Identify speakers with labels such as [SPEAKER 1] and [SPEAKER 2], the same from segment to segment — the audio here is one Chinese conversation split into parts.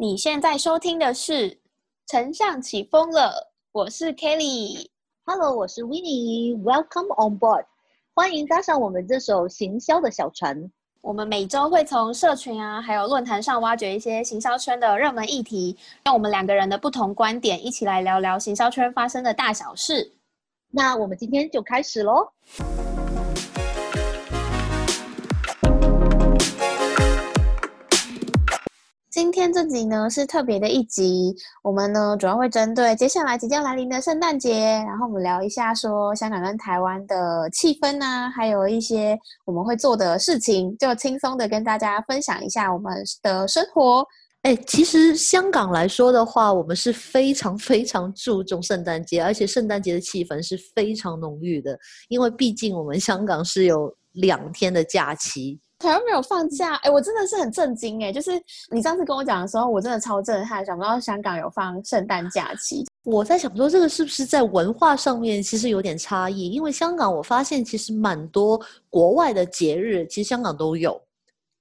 [SPEAKER 1] 你现在收听的是《丞相起风了》，我是 Kelly。
[SPEAKER 2] Hello，我是 Winnie，Welcome on board，欢迎搭上我们这艘行销的小船。
[SPEAKER 1] 我们每周会从社群啊，还有论坛上挖掘一些行销圈的热门议题，用我们两个人的不同观点，一起来聊聊行销圈发生的大小事。
[SPEAKER 2] 那我们今天就开始喽。
[SPEAKER 1] 今天这集呢是特别的一集，我们呢主要会针对接下来即将来临的圣诞节，然后我们聊一下说香港跟台湾的气氛啊，还有一些我们会做的事情，就轻松的跟大家分享一下我们的生活。
[SPEAKER 3] 哎，其实香港来说的话，我们是非常非常注重圣诞节，而且圣诞节的气氛是非常浓郁的，因为毕竟我们香港是有两天的假期。
[SPEAKER 1] 台湾没有放假，哎，我真的是很震惊哎！就是你上次跟我讲的时候，我真的超震撼，想不到香港有放圣诞假期。
[SPEAKER 3] 我在想说，这个是不是在文化上面其实有点差异？因为香港我发现其实蛮多国外的节日，其实香港都有，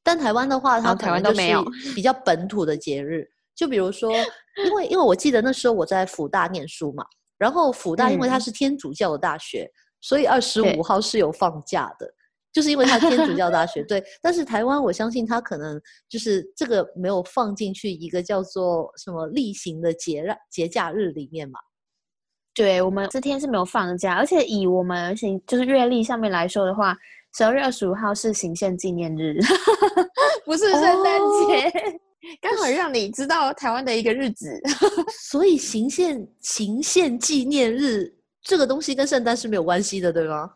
[SPEAKER 3] 但台湾的话，它
[SPEAKER 1] 台湾都没有
[SPEAKER 3] 比较本土的节日。就比如说，因为因为我记得那时候我在福大念书嘛，然后福大因为它是天主教的大学，所以二十五号是有放假的。就是因为它天主教大学 对，但是台湾我相信它可能就是这个没有放进去一个叫做什么例行的节日节假日里面嘛。
[SPEAKER 1] 对我们这天是没有放假，而且以我们行就是月历上面来说的话，十二月二十五号是行宪纪念日，不是圣诞节，刚好让你知道台湾的一个日子。
[SPEAKER 3] 所以行宪行宪纪念日这个东西跟圣诞是没有关系的，对吗？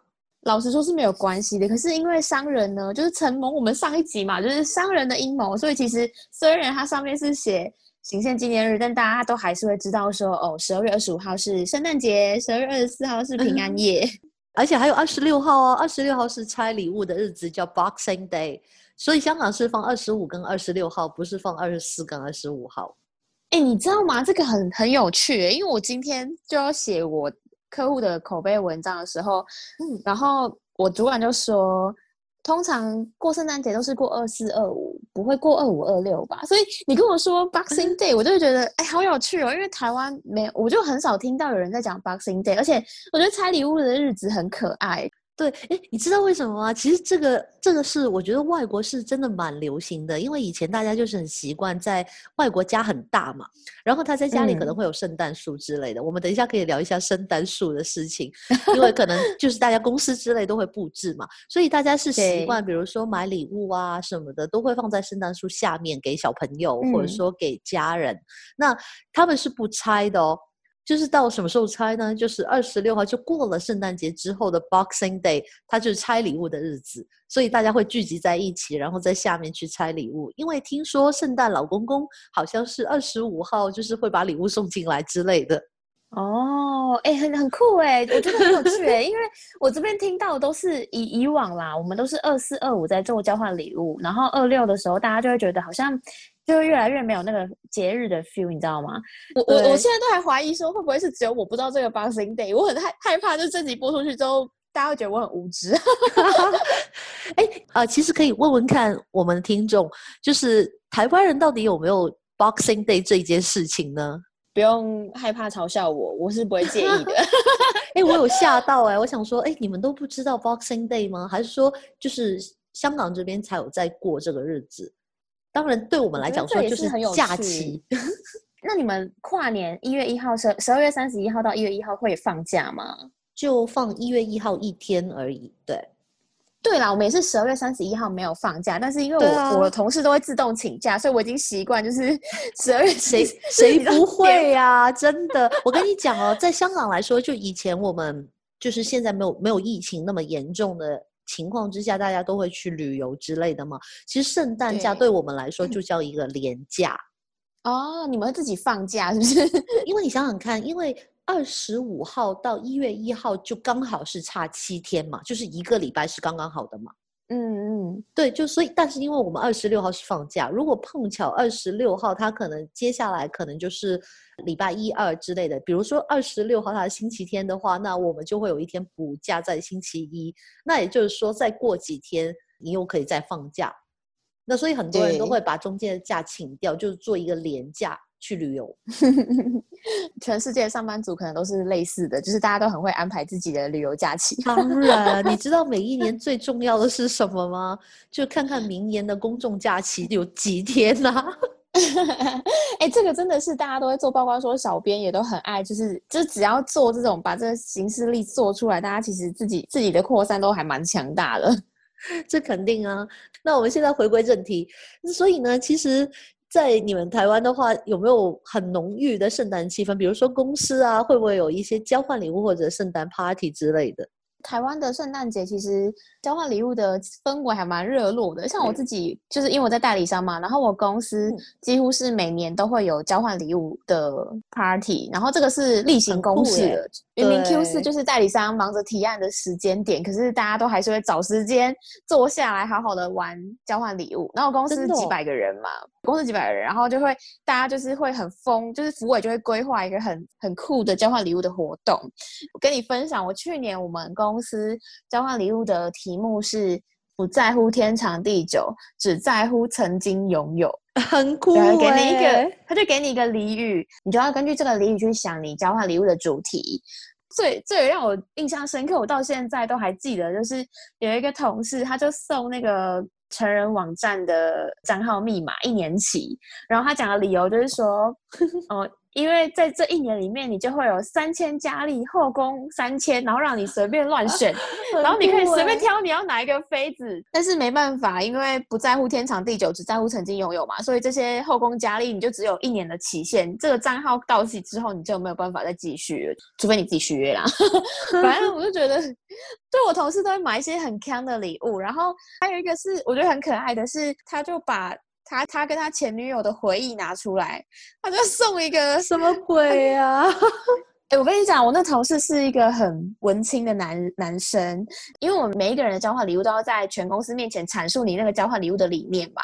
[SPEAKER 1] 老实说是没有关系的，可是因为商人呢，就是承蒙我们上一集嘛，就是商人的阴谋，所以其实虽然它上面是写行宪纪念日，但大家都还是会知道说，哦，十二月二十五号是圣诞节，十二月二十四号是平安夜，
[SPEAKER 3] 而且还有二十六号哦，二十六号是拆礼物的日子，叫 Boxing Day，所以香港是放二十五跟二十六号，不是放二十四跟二十五号。
[SPEAKER 1] 哎，你知道吗？这个很很有趣，因为我今天就要写我。客户的口碑文章的时候，嗯，然后我主管就说，通常过圣诞节都是过二四二五，不会过二五二六吧？所以你跟我说 Boxing Day，我就会觉得哎，好有趣哦，因为台湾没有，我就很少听到有人在讲 Boxing Day，而且我觉得拆礼物的日子很可爱。
[SPEAKER 3] 对，哎，你知道为什么吗？其实这个这个是我觉得外国是真的蛮流行的，因为以前大家就是很习惯在外国家很大嘛，然后他在家里可能会有圣诞树之类的。我们等一下可以聊一下圣诞树的事情，因为可能 就是大家公司之类都会布置嘛，所以大家是习惯，比如说买礼物啊什么的，都会放在圣诞树下面给小朋友，或者说给家人。那他们是不拆的哦。就是到什么时候拆呢？就是二十六号就过了圣诞节之后的 Boxing Day，它就是拆礼物的日子，所以大家会聚集在一起，然后在下面去拆礼物。因为听说圣诞老公公好像是二十五号，就是会把礼物送进来之类的。
[SPEAKER 1] 哦，哎，很很酷哎，我觉得很有趣哎，因为我这边听到都是以以往啦，我们都是二四二五在做交换礼物，然后二六的时候大家就会觉得好像。就越来越没有那个节日的 feel，你知道吗？我我我现在都还怀疑说会不会是只有我不知道这个 Boxing Day，我很害害怕，就这集播出去之后，大家会觉得我很无知。
[SPEAKER 3] 哎，呃，其实可以问问看我们的听众，就是台湾人到底有没有 Boxing Day 这一件事情呢？
[SPEAKER 1] 不用害怕嘲笑我，我是不会介意的。
[SPEAKER 3] 哎，我有吓到哎，我想说，哎，你们都不知道 Boxing Day 吗？还是说就是香港这边才有在过这个日子？当然，对我们来讲说就是假期。
[SPEAKER 1] 那你们跨年一月一号十十二月三十一号到一月一号会放假吗？
[SPEAKER 3] 就放一月一号一天而已。对，
[SPEAKER 1] 对啦，我们也是十二月三十一号没有放假，但是因为我我的同事都会自动请假，所以我已经习惯就是 十二月
[SPEAKER 3] 谁谁不会呀？真的，我跟你讲哦，在香港来说，就以前我们就是现在没有没有疫情那么严重的。情况之下，大家都会去旅游之类的嘛。其实圣诞假对我们来说就叫一个年假
[SPEAKER 1] 哦。你们会自己放假是不是？
[SPEAKER 3] 因为你想想看，因为二十五号到一月一号就刚好是差七天嘛，就是一个礼拜是刚刚好的嘛。嗯嗯，对，就所以，但是因为我们二十六号是放假，如果碰巧二十六号，他可能接下来可能就是礼拜一二之类的，比如说二十六号他是星期天的话，那我们就会有一天补假在星期一，那也就是说再过几天你又可以再放假。那所以很多人都会把中间的假请掉，就是做一个廉价去旅游。
[SPEAKER 1] 全世界上班族可能都是类似的，就是大家都很会安排自己的旅游假期。
[SPEAKER 3] 当然，你知道每一年 最重要的是什么吗？就看看明年的公众假期有几天呐、
[SPEAKER 1] 哎、这个真的是大家都会做报告，说小编也都很爱，就是就只要做这种把这个形式力做出来，大家其实自己自己的扩散都还蛮强大的。
[SPEAKER 3] 这肯定啊。那我们现在回归正题，所以呢，其实，在你们台湾的话，有没有很浓郁的圣诞气氛？比如说公司啊，会不会有一些交换礼物或者圣诞 party 之类的？
[SPEAKER 1] 台湾的圣诞节其实交换礼物的氛围还蛮热络的，像我自己就是因为我在代理商嘛，然后我公司
[SPEAKER 3] 嗯
[SPEAKER 1] 几乎是每年都会有交换礼物的 party，然后这个是例行公事的。明明 Q 四就是代理商忙着提案的时间点，可是大家都还是会找时间坐下来好好的玩交换礼物。然后公司几百个人嘛，公司几百个人，然后就会大家就是会很疯，就是福委就会规划一个很很酷的交换礼物的活动。我跟你分享，我去年我们公司交换礼物的题目是不在乎天长地久，只在乎曾经拥有。
[SPEAKER 3] 很酷
[SPEAKER 1] 给你一
[SPEAKER 3] 欸
[SPEAKER 1] 个，他就给你一个俚语，你就要根据这个俚语去想你交换礼物的主题。最最让我印象深刻，我到现在都还记得，就是有一个同事，他就送那个成人网站的账号密码一年期，然后他讲的理由就是说，哦，因为在这一年里面，你就会有三千佳丽，后宫三千，然后让你随便乱选，然后你可以随便挑你要哪一个妃子，但是没办法，因为不在乎天长地久，只在乎曾经拥有嘛，所以这些后宫佳丽你就只有一年的期限，这个账号到期之后你就没有办法再继续了，除非你自己续约啦。反正我就觉得，对我同事都会买一些很坑的礼物，然后还有一个是我觉得很可爱的是，他就把他他跟他前女友的回忆拿出来，他就送一个
[SPEAKER 3] 什么鬼啊？
[SPEAKER 1] 哎、我跟你讲，我那同事是一个很文青的男男生，因为我们每一个人的交换礼物都要在全公司面前阐述你那个交换礼物的理念吧。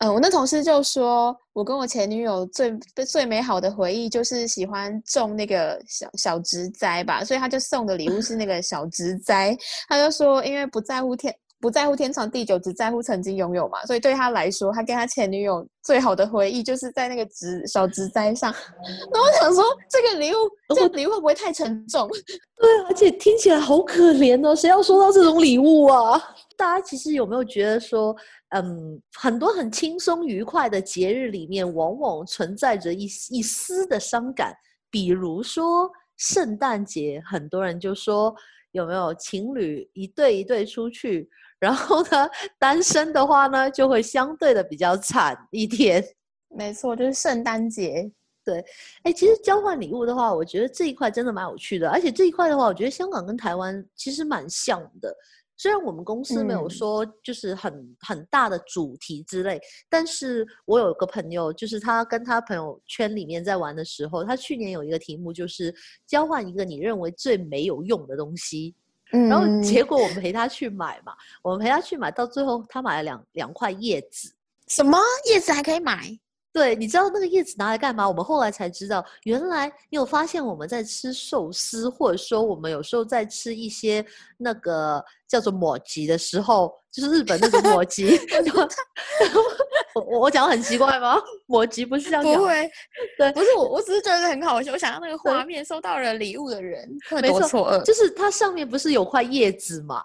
[SPEAKER 1] 嗯、我那同事就说，我跟我前女友最最美好的回忆就是喜欢种那个小小植栽吧，所以他就送的礼物是那个小植栽。他就说，因为不在乎天。不在乎天长地久，只在乎曾经拥有嘛，所以对他来说，他跟他前女友最好的回忆就是在那个植小植栽上。那我想说，这个礼物，这个礼物会不会太沉重？
[SPEAKER 3] 对，而且听起来好可怜哦，谁要收到这种礼物啊？大家其实有没有觉得说，嗯，很多很轻松愉快的节日里面，往往存在着一一丝的伤感。比如说圣诞节，很多人就说有没有情侣一对一对出去，然后呢，单身的话呢，就会相对的比较惨一点。
[SPEAKER 1] 没错，就是圣诞节。
[SPEAKER 3] 对哎，其实交换礼物的话，我觉得这一块真的蛮有趣的，而且这一块的话，我觉得香港跟台湾其实蛮像的。虽然我们公司没有
[SPEAKER 1] 嗯
[SPEAKER 3] 说就是很、很大的主题之类，但是我有个朋友，就是他跟他朋友圈里面在玩的时候，他去年有一个题目就是交换一个你认为最没有用的东西，
[SPEAKER 1] 嗯
[SPEAKER 3] 然后结果我们陪他去买嘛，我们陪他去买，到最后他买了两两块叶子。
[SPEAKER 1] 什么叶子还可以买？
[SPEAKER 3] 对，你知道那个叶子拿来干嘛？我们后来才知道，原来你有发现我们在吃寿司，或者说我们有时候在吃一些那个叫做抹吉的时候，就是日本那种抹吉。我我我讲的很奇怪吗？抹吉不是这样讲吗，
[SPEAKER 1] 不会，
[SPEAKER 3] 对
[SPEAKER 1] 不是我，我只是觉得很好笑。我想到那个画面，收到了礼物的人会
[SPEAKER 3] 没错。就是它上面不是有块叶子嘛，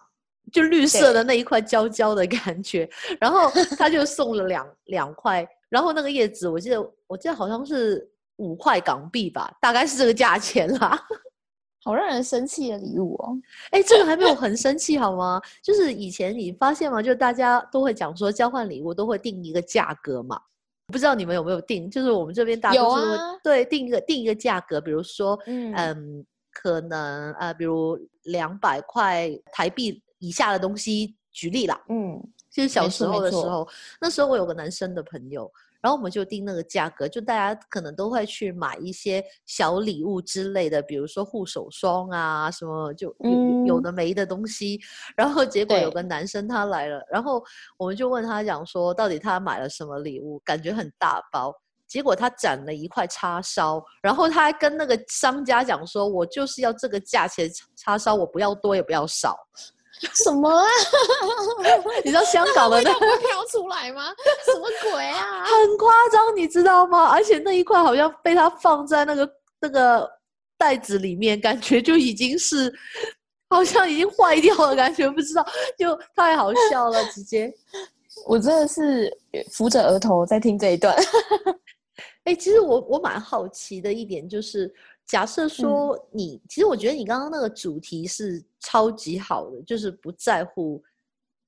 [SPEAKER 3] 就绿色的那一块焦焦的感觉，然后他就送了两两块，然后那个叶子我记得我记得好像是五块港币吧，大概是这个价钱啦。
[SPEAKER 1] 好让人生气的礼物哦。
[SPEAKER 3] 哎，这个还没有很生气好吗？就是以前你发现吗？就大家都会讲说交换礼物都会定一个价格嘛。不知道你们有没有定？就是我们这边大
[SPEAKER 1] 有
[SPEAKER 3] 多数对定一个定一个价格，比如说
[SPEAKER 1] 嗯
[SPEAKER 3] 嗯，可能呃，比如两百块台币以下的东西，举例啦，
[SPEAKER 1] 嗯，
[SPEAKER 3] 就是小时候的时候，那时候我有个男生的朋友，然后我们就定那个价格，就大家可能都会去买一些小礼物之类的，比如说护手霜啊，什么就有有的没的东西。然后结果有个男生他来了，然后我们就问他讲说，到底他买了什么礼物，感觉很大包。结果他攒了一块叉烧，然后他还跟那个商家讲说：“我就是要这个价钱叉烧，我不要多也不要少。”
[SPEAKER 1] 什么啊？
[SPEAKER 3] 你知道香港的那
[SPEAKER 1] 味道不会飘出来吗？什么鬼啊？
[SPEAKER 3] 很夸张，你知道吗？而且那一块好像被他放在那个那个袋子里面，感觉就已经是好像已经坏掉了，感觉不知道，就太好笑了，直接。
[SPEAKER 1] 我真的是扶着额头在听这一段。
[SPEAKER 3] 哎、其实我我蛮好奇的一点就是，假设说你，其实我觉得你刚刚那个主题是超级好的，就是不在乎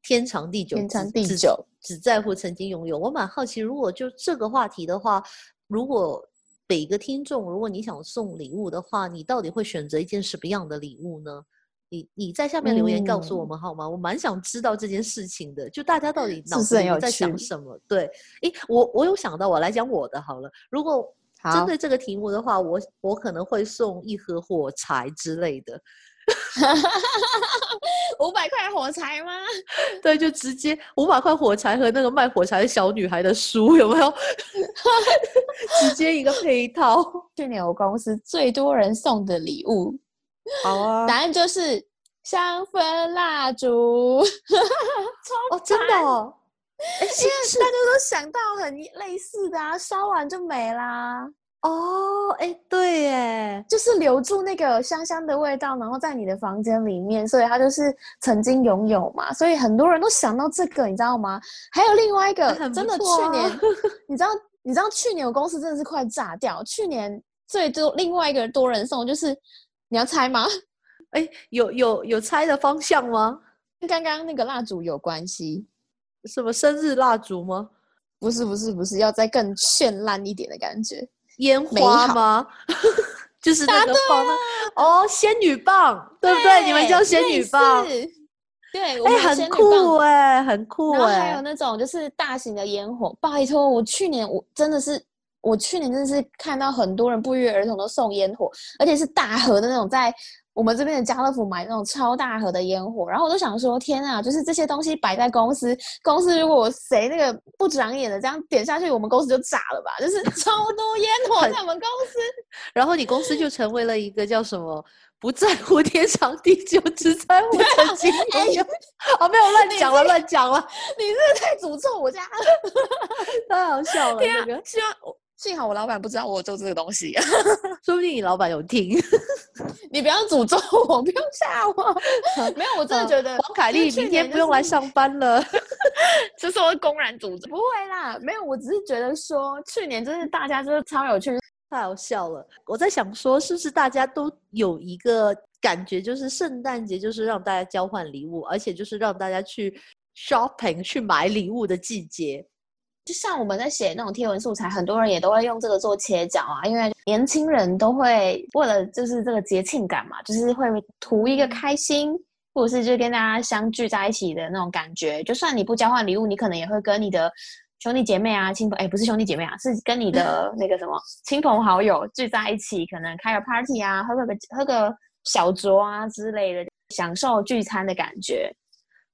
[SPEAKER 3] 天长地久，
[SPEAKER 1] 天长地久
[SPEAKER 3] 只在乎曾经拥有。我蛮好奇，如果就这个话题的话，如果每个听众，如果你想送礼物的话，你到底会选择一件什么样的礼物呢？你你在下面留言告诉我
[SPEAKER 1] 嗯
[SPEAKER 3] 们好吗？我蛮想知道这件事情的，就大家到底脑子里面在想什么？对，诶，我我有想到，我来讲我的好了。如果针
[SPEAKER 1] 好
[SPEAKER 3] 对这个题目的话，我我可能会送一盒火柴之类的，
[SPEAKER 1] 五百块火柴吗？
[SPEAKER 3] 对，就直接五百块火柴和那个卖火柴的小女孩的书有没有？直接一个配套。
[SPEAKER 1] 去年我公司最多人送的礼物，
[SPEAKER 3] 好啊
[SPEAKER 1] 答案就是香氛蜡烛。
[SPEAKER 3] 哦，真的哦，哎，是是
[SPEAKER 1] 大家都想到很类似的啊，烧完就没啦，
[SPEAKER 3] 哦，哎，对耶，
[SPEAKER 1] 就是留住那个香香的味道，然后在你的房间里面，所以它就是曾经拥有嘛，所以很多人都想到这个，你知道吗？还有另外一个，真的去年，你知道，你知道去年我公司真的是快炸掉，去年最多另外一个多人送就是，你要猜吗？
[SPEAKER 3] 哎，有有有猜的方向吗？
[SPEAKER 1] 跟刚刚那个蜡烛有关系？
[SPEAKER 3] 什么生日蜡烛吗？
[SPEAKER 1] 不是不是不是，要再更绚烂一点的感觉。
[SPEAKER 3] 烟花吗？就是那个哦，仙女棒，对不对？你们叫仙女棒，
[SPEAKER 1] 对，我
[SPEAKER 3] 哎，很酷哎，很酷
[SPEAKER 1] 然后还有
[SPEAKER 3] 哎，
[SPEAKER 1] 那种就是大型的烟火，拜托，我去年我真的是，我去年真的是看到很多人不约而同都送烟火，而且是大盒的那种，在我们这边的家乐福买那种超大盒的烟火，然后我都想说，天啊，就是这些东西摆在公司，公司如果谁那个不长眼的这样点下去，我们公司就炸了吧？就是超多烟火在我们公司，
[SPEAKER 3] 然后你公司就成为了一个叫什么？不在乎天长地久，只在乎曾经
[SPEAKER 1] 哎
[SPEAKER 3] 拥有。哦，没有乱讲了，乱讲了，
[SPEAKER 1] 你这个太诅咒我家了。
[SPEAKER 3] 太好笑了。
[SPEAKER 1] 天啊
[SPEAKER 3] 这个，
[SPEAKER 1] 希望我幸好我老板不知道我做这个东西。
[SPEAKER 3] 说不定你老板有听。
[SPEAKER 1] 你不要诅咒我，不要吓我。没有，我真的觉得
[SPEAKER 3] 王凯丽明天不用来上班了。
[SPEAKER 1] 这是我公然诅咒，不会啦，没有，我只是觉得说去年真是大家真的超有趣，
[SPEAKER 3] 太好笑了！我在想说，是不是大家都有一个感觉，就是圣诞节就是让大家交换礼物，而且就是让大家去 shopping 去买礼物的季节。
[SPEAKER 1] 就像我们在写那种贴文素材，很多人也都会用这个做切角啊，因为年轻人都会为了就是这个节庆感嘛，就是会图一个开心，或者是就跟大家相聚在一起的那种感觉。就算你不交换礼物，你可能也会跟你的兄弟姐妹啊、亲朋哎，不是兄弟姐妹啊，是跟你的 那个什么亲朋好友聚在一起，可能开个 party 啊，喝个喝个小酌啊之类的，享受聚餐的感觉。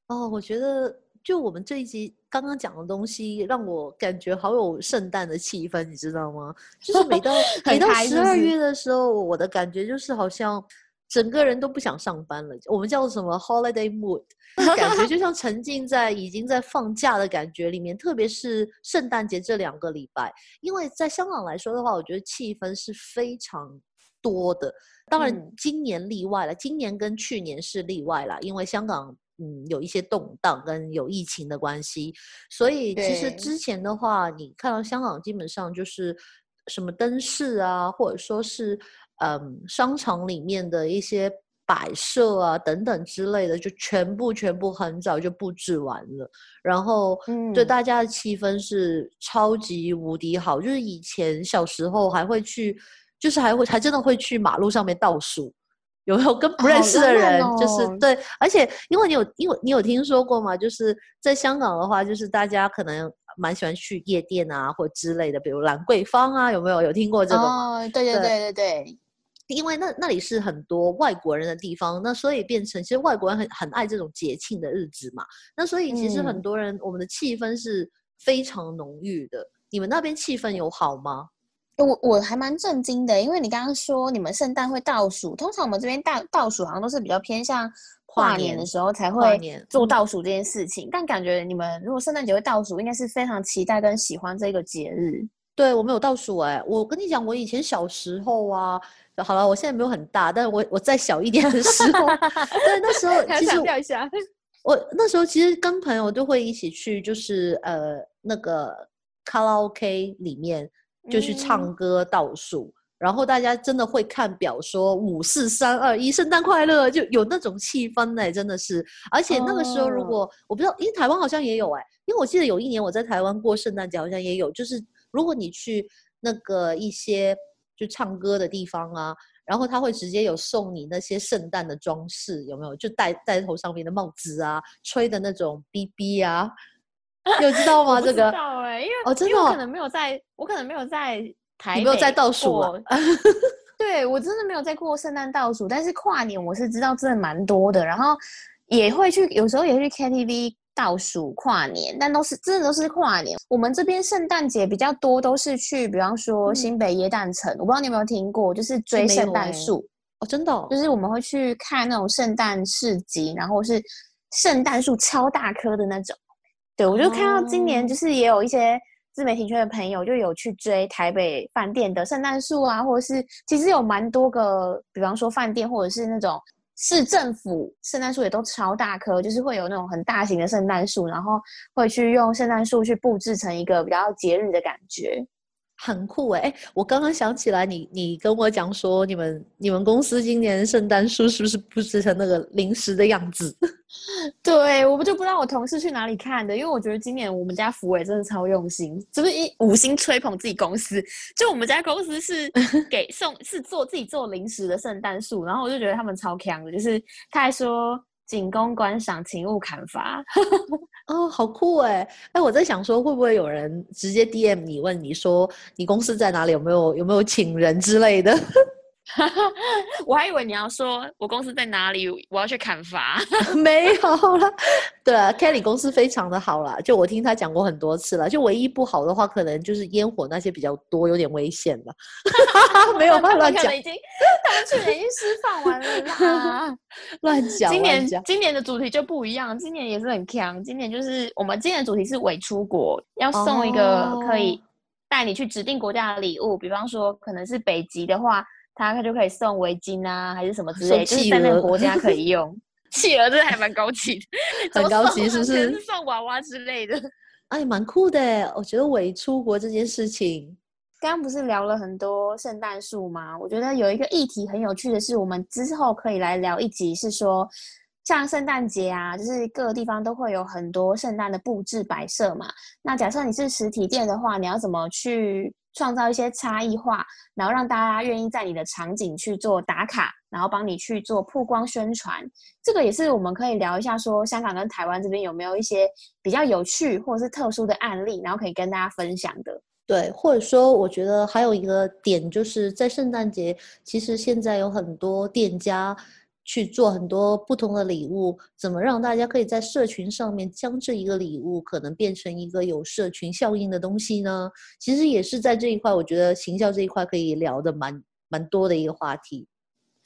[SPEAKER 3] 哦，我觉得就我们这一集刚刚讲的东西，让我感觉好有圣诞的气氛，你知道吗？就是每到 每到十二月的时候，我的感觉就是好像整个人都不想上班了。我们叫什么 holiday mood，感觉就像沉浸在已经在放假的感觉里面。特别是圣诞节这两个礼拜，因为在香港来说的话，我觉得气氛是非常多的。当然
[SPEAKER 1] 嗯，
[SPEAKER 3] 今年例外了，今年跟去年是例外了，因为香港嗯有一些动荡跟有疫情的关系，所以其实之前的话，你看到香港基本上就是什么灯饰啊，或者说是嗯商场里面的一些摆设啊等等之类的，就全部全部很早就布置完了，然后对
[SPEAKER 1] 嗯。
[SPEAKER 3] 大家的气氛是超级无敌好，就是以前小时候还会去，就是还会还真的会去马路上面倒数。有没有跟不认识的人，就是
[SPEAKER 1] 哦
[SPEAKER 3] 对，而且因为你有，因为你有听说过吗？就是在香港的话，就是大家可能蛮喜欢去夜店啊，或之类的，比如兰桂坊啊，有没有有听过这个吗？
[SPEAKER 1] 哦，对对
[SPEAKER 3] 对
[SPEAKER 1] 对对对，
[SPEAKER 3] 因为那那里是很多外国人的地方，那所以变成其实外国人很很爱这种节庆的日子嘛，那所以其实很
[SPEAKER 1] 嗯
[SPEAKER 3] 多人、我们的气氛是非常浓郁的。你们那边气氛有好吗？
[SPEAKER 1] 我我还蛮震惊的，因为你刚刚说你们圣诞会倒数，通常我们这边倒倒数好像都是比较偏向跨年的时候才会做倒数这件事情。但感觉你们如果圣诞节会倒数，应该是非常期待跟喜欢这个节日。
[SPEAKER 3] 对我没有倒数哎，我跟你讲，我以前小时候啊，好了，我现在没有很大，但是我我再小一点的时候，对那时候其实 我那时候其实跟朋友都会一起去，就是呃那个卡拉 OK 里面就去唱歌倒数。然后大家真的会看表，说五四三二一，圣诞快乐，就有那种气氛呢，真的是。而且那个时候，如果我不知道，因为台湾好像也有哎，因为我记得有一年我在台湾过圣诞节，好像也有，就是如果你去那个一些就唱歌的地方啊，然后他会直接有送你那些圣诞的装饰，有没有？就戴戴头上面的帽子啊，吹的那种 BB 啊，有知道吗？这个？
[SPEAKER 1] 知道哎，因为
[SPEAKER 3] 哦，真的，
[SPEAKER 1] 我可能没有在，我可能没有在。
[SPEAKER 3] 你没有在倒数啊？
[SPEAKER 1] 对我真的没有在过圣诞倒数，但是跨年我是知道真的蛮多的，然后也会去，有时候也会去 KTV 倒数跨年，但都是真的都是跨年。我们这边圣诞节比较多，都是去，比方说新北耶诞城，我不知道你有没有听过，就是追圣诞树
[SPEAKER 3] 哦，真的，
[SPEAKER 1] 就是我们会去看那种圣诞市集，然后是圣诞树超大棵的那种。对我就看到今年就是也有一些。自媒体圈的朋友就有去追台北饭店的圣诞树啊，或者是其实有蛮多个，比方说饭店或者是那种市政府圣诞树也都超大棵，就是会有那种很大型的圣诞树，然后会去用圣诞树去布置成一个比较节日的感觉。
[SPEAKER 3] 很酷哎！我刚刚想起来，你你跟我讲说，你们你们公司今年圣诞树是不是布置成那个零食的样子？
[SPEAKER 1] 对，我们就不知道我同事去哪里看的，因为我觉得今年我们家福伟真的超用心，就是一五星吹捧自己公司。就我们家公司是 给送是做自己做零食的圣诞树，然后我就觉得他们超强的，就是他还说。仅供观赏，请勿砍伐。
[SPEAKER 3] 哦，好酷哎！哎，我在想说，会不会有人直接 DM 你，问你说你公司在哪里，有没有有没有请人之类的？
[SPEAKER 1] 我还以为你要说我公司在哪里，我要去砍伐。
[SPEAKER 3] 没有了。对啊，Kelly 公司非常的好啦，就我听他讲过很多次了。就唯一不好的话，可能就是烟火那些比较多，有点危险了。没有乱讲，
[SPEAKER 1] 已经他们去年已经释放完了啦。
[SPEAKER 3] 乱讲。
[SPEAKER 1] 今年今年的主题就不一样，今年也是很强。今年就是我们今年的主题是伪出国，要送一个可以带你去指定国家的礼物，比方说可能是北极的话。他他就可以送围巾啊，还是什么之类，就是在那个国家可以 用。企鹅这还蛮高级的，
[SPEAKER 3] 很高级，是不是？
[SPEAKER 1] 送娃娃之类的，
[SPEAKER 3] 哎，蛮酷的。我觉得伪出国这件事情，
[SPEAKER 1] 刚刚不是聊了很多圣诞树吗？我觉得有一个议题很有趣的是，我们之后可以来聊一集，是说像圣诞节啊，就是各个地方都会有很多圣诞的布置摆设嘛。那假设你是实体店的话，你要怎么去？创造一些差异化，然后让大家愿意在你的场景去做打卡，然后帮你去做曝光宣传。这个也是我们可以聊一下，说香港跟台湾这边有没有一些比较有趣或者是特殊的案例，然后可以跟大家分享的。
[SPEAKER 3] 对，或者说我觉得还有一个点，就是在圣诞节，其实现在有很多店家。去做很多不同的礼物，怎么让大家可以在社群上面将这一个礼物可能变成一个有社群效应的东西呢？其实也是在这一块，我觉得行销这一块可以聊的蛮蛮多的一个话题。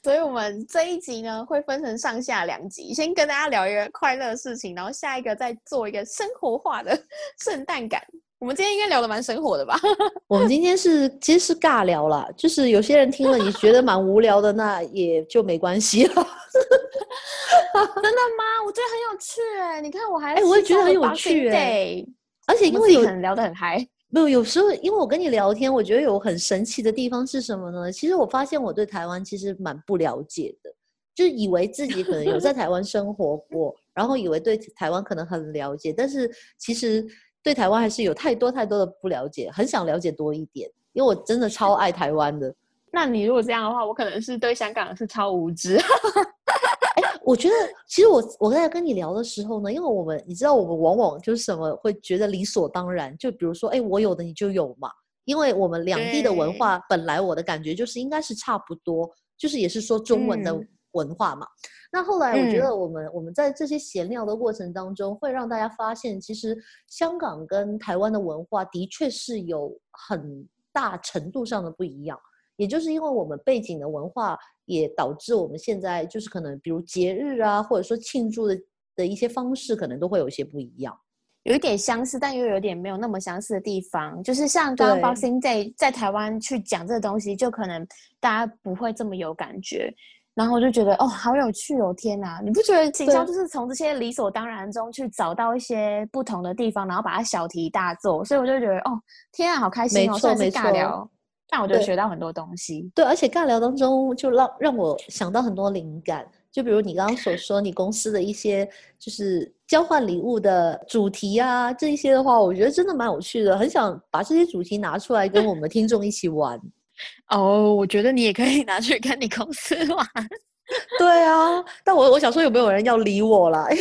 [SPEAKER 1] 所以，我们这一集呢会分成上下两集，先跟大家聊一个快乐的事情，然后下一个再做一个生活化的 圣诞感。我们今天应该聊的蛮生活的吧？
[SPEAKER 3] 我们今天是其实是尬聊啦，就是有些人听了你觉得蛮无聊的，那也就没关系了。
[SPEAKER 1] 真的吗？我觉得很有趣哎！你看我还
[SPEAKER 3] 哎，我也觉得很有趣哎。而且因为有
[SPEAKER 1] 聊得很嗨，
[SPEAKER 3] 没有有时候因为我跟你聊天，我觉得有很神奇的地方是什么呢？其实我发现我对台湾其实蛮不了解的，就是以为自己可能有在台湾生活过，然后以为对台湾可能很了解，但是其实。对台湾还是有太多太多的不了解，很想了解多一点，因为我真的超爱台湾的。
[SPEAKER 1] 那你如果这样的话，我可能是对香港是超无知。
[SPEAKER 3] 哎，我觉得其实我我刚才跟你聊的时候呢，因为我们你知道我们往往就是什么会觉得理所当然，就比如说哎，我有的你就有嘛，因为我们两地的文化本来我的感觉就是应该是差不多，就是也是说中文的。文化嘛，那后来我觉得我们我们在这些闲聊的过程当中，会让大家发现，其实香港跟台湾的文化的确是有很大程度上的不一样。也就是因为我们背景的文化，也导致我们现在就是可能比如节日啊，或者说庆祝的的一些方式，可能都会有一些不一样。
[SPEAKER 1] 有一点相似，但又有点没有那么相似的地方，就是像刚刚 Boxing Day 在台湾去讲这个东西，就可能大家不会这么有感觉。然后我就觉得哦，好有趣哦！天哪，你不觉得行销就是从这些理所当然中去找到一些不同的地方，然后把它小题大做？所以我就觉得哦，天啊，好开心哦！
[SPEAKER 3] 没错，
[SPEAKER 1] 尬聊，但我就学到很多东西。
[SPEAKER 3] 对，而且尬聊当中就让让我想到很多灵感。就比如你刚刚所说，你公司的一些就是交换礼物的主题啊，这一些的话，我觉得真的蛮有趣的，很想把这些主题拿出来跟我们听众一起玩。
[SPEAKER 1] 哦，我觉得你也可以拿去跟你公司玩。
[SPEAKER 3] 对啊，但我我想说，有没有人要理我啦？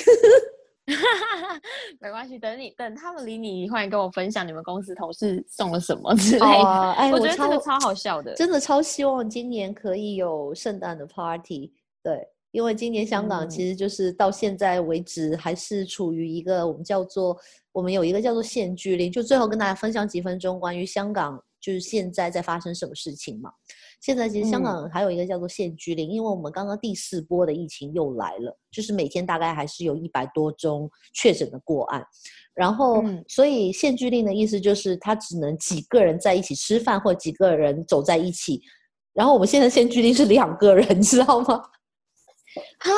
[SPEAKER 1] 没关系，等你等他们理你，欢迎跟我分享你们公司同事送了什么之类的。哎，我觉得这个超好笑的，
[SPEAKER 3] 真的超希望今年可以有圣诞的 party。对。因为今年香港其实就是到现在为止还是处于一个我们叫做我们有一个叫做限聚令，就最后跟大家分享几分钟关于香港就是现在在发生什么事情嘛。现在其实香港还有一个叫做限聚令，因为我们刚刚第四波的疫情又来了，就是每天大概还是有一百多宗确诊的个案，然后所以限聚令的意思就是他只能几个人在一起吃饭或几个人走在一起，然后我们现在限聚令是两个人，你知道吗？
[SPEAKER 1] 哈，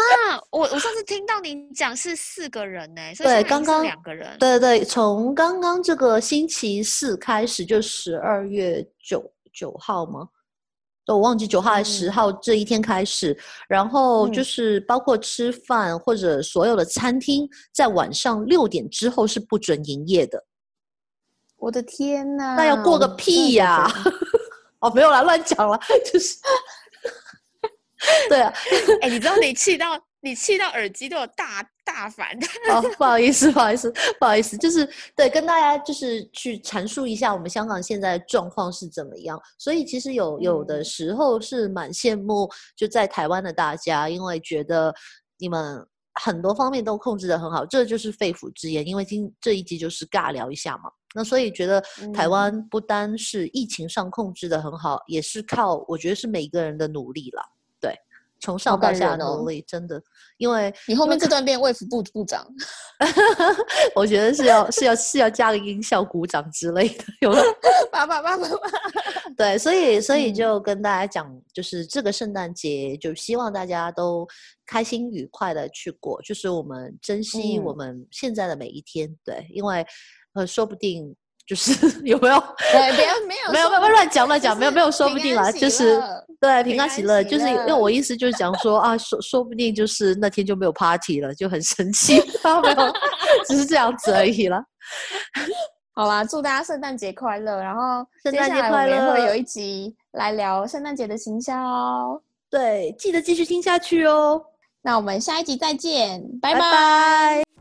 [SPEAKER 1] 我我上次听到你讲是四个人呢，
[SPEAKER 3] 对，刚刚
[SPEAKER 1] 两个人，
[SPEAKER 3] 对对，从刚刚这个星期四开始，就十二月九九号吗？我忘记九号还是十号这一天开始，然后就是包括吃饭或者所有的餐厅在晚上六点之后是不准营业的。
[SPEAKER 1] 我的天哪，
[SPEAKER 3] 那要过个屁呀！哦，没有啦，乱讲了，就是。对啊，
[SPEAKER 1] 哎，你知道你气到你气到耳机都有大大反。
[SPEAKER 3] 哦，不好意思，不好意思，不好意思，就是对，跟大家就是去阐述一下我们香港现在状况是怎么样。所以其实有有的时候是蛮羡慕就在台湾的大家，因为觉得你们很多方面都控制的很好，这就是肺腑之言。因为今这一集就是尬聊一下嘛，那所以觉得台湾不单是疫情上控制的很好，也是靠我觉得是每个人的努力了。从上到下努力，真的，因为
[SPEAKER 1] 你后面这段变卫福部部长，
[SPEAKER 3] 我觉得是要是要是要加个音效鼓掌之类的，有了，
[SPEAKER 1] 爸爸爸爸爸，
[SPEAKER 3] 对，所以所以就跟大家讲，就是这个圣诞节，就希望大家都开心愉快的去过，就是我们珍惜我们现在的每一天，对，因为呃，说不定。就是 有没有？
[SPEAKER 1] 对，别没有，
[SPEAKER 3] 没有，没有乱讲乱讲，没有，没有，说不定啦，就是对，平安喜乐，就是因为我意思就是讲说啊，说说不定就是那天就没有 party 了，就很生气，没有，只是这样子而已了。
[SPEAKER 1] 好啦，祝大家圣诞节快乐，然后
[SPEAKER 3] 圣诞节快乐，
[SPEAKER 1] 会有一集来聊圣诞节的行销哦。
[SPEAKER 3] 对，记得继续听下去哦。
[SPEAKER 1] 那我们下一集再见，拜拜。